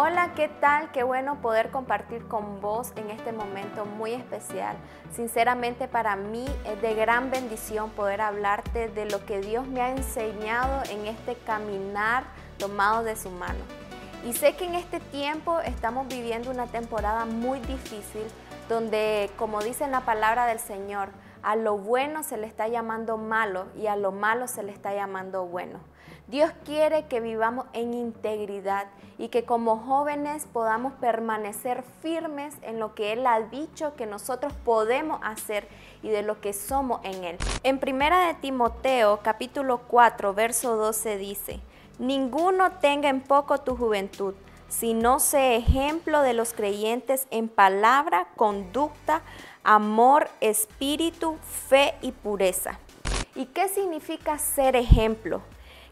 Hola, ¿qué tal? Qué bueno poder compartir con vos en este momento muy especial. Sinceramente para mí es de gran bendición poder hablarte de lo que Dios me ha enseñado en este caminar tomado de su mano. Y sé que en este tiempo estamos viviendo una temporada muy difícil donde, como dice en la palabra del Señor, a lo bueno se le está llamando malo y a lo malo se le está llamando bueno. Dios quiere que vivamos en integridad y que como jóvenes podamos permanecer firmes en lo que Él ha dicho que nosotros podemos hacer y de lo que somos en Él. En primera de Timoteo capítulo 4 verso 12 dice, Ninguno tenga en poco tu juventud, sino sé ejemplo de los creyentes en palabra, conducta, amor, espíritu, fe y pureza. ¿Y qué significa ser ejemplo?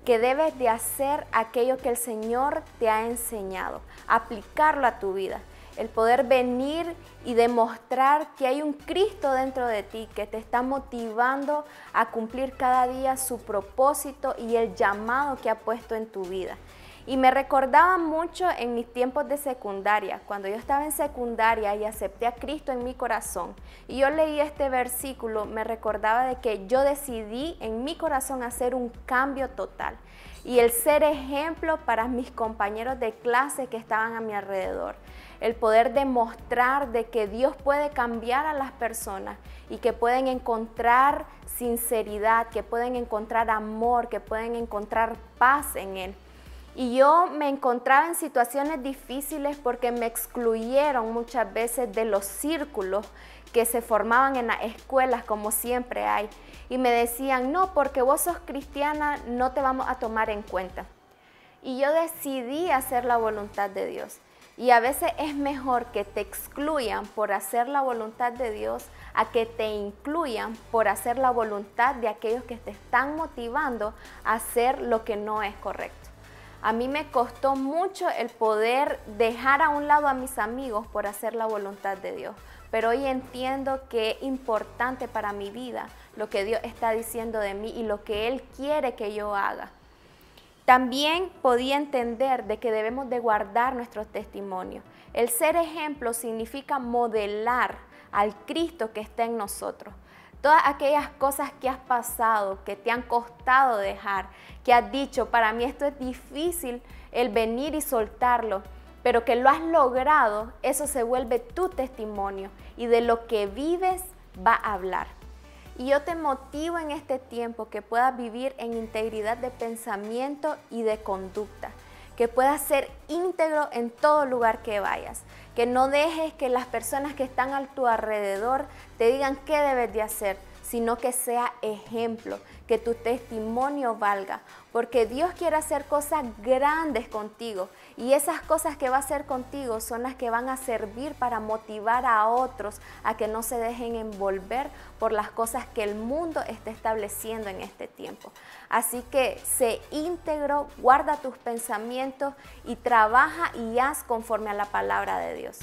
Que debes de hacer aquello que el Señor te ha enseñado, aplicarlo a tu vida. El poder venir y demostrar que hay un Cristo dentro de ti que te está motivando a cumplir cada día su propósito y el llamado que ha puesto en tu vida. Y me recordaba mucho en mis tiempos de secundaria, cuando yo estaba en secundaria y acepté a Cristo en mi corazón. Y yo leí este versículo, me recordaba de que yo decidí en mi corazón hacer un cambio total y el ser ejemplo para mis compañeros de clase que estaban a mi alrededor. El poder demostrar de que Dios puede cambiar a las personas y que pueden encontrar sinceridad, que pueden encontrar amor, que pueden encontrar paz en Él. Y yo me encontraba en situaciones difíciles porque me excluyeron muchas veces de los círculos que se formaban en las escuelas, como siempre hay. Y me decían, no, porque vos sos cristiana, no te vamos a tomar en cuenta. Y yo decidí hacer la voluntad de Dios. Y a veces es mejor que te excluyan por hacer la voluntad de Dios a que te incluyan por hacer la voluntad de aquellos que te están motivando a hacer lo que no es correcto. A mí me costó mucho el poder dejar a un lado a mis amigos por hacer la voluntad de Dios. Pero hoy entiendo que es importante para mi vida lo que Dios está diciendo de mí y lo que Él quiere que yo haga. También podía entender de que debemos de guardar nuestro testimonio. El ser ejemplo significa modelar al Cristo que está en nosotros todas aquellas cosas que has pasado, que te han costado dejar, que has dicho, para mí esto es difícil el venir y soltarlo, pero que lo has logrado, eso se vuelve tu testimonio y de lo que vives va a hablar. Y yo te motivo en este tiempo que puedas vivir en integridad de pensamiento y de conducta que puedas ser íntegro en todo lugar que vayas, que no dejes que las personas que están a tu alrededor te digan qué debes de hacer, sino que sea ejemplo, que tu testimonio valga, porque Dios quiere hacer cosas grandes contigo y esas cosas que va a hacer contigo son las que van a servir para motivar a otros a que no se dejen envolver por las cosas que el mundo está estableciendo en este tiempo. Así que sé íntegro, guarda tus pensamientos y trabaja y haz conforme a la palabra de Dios.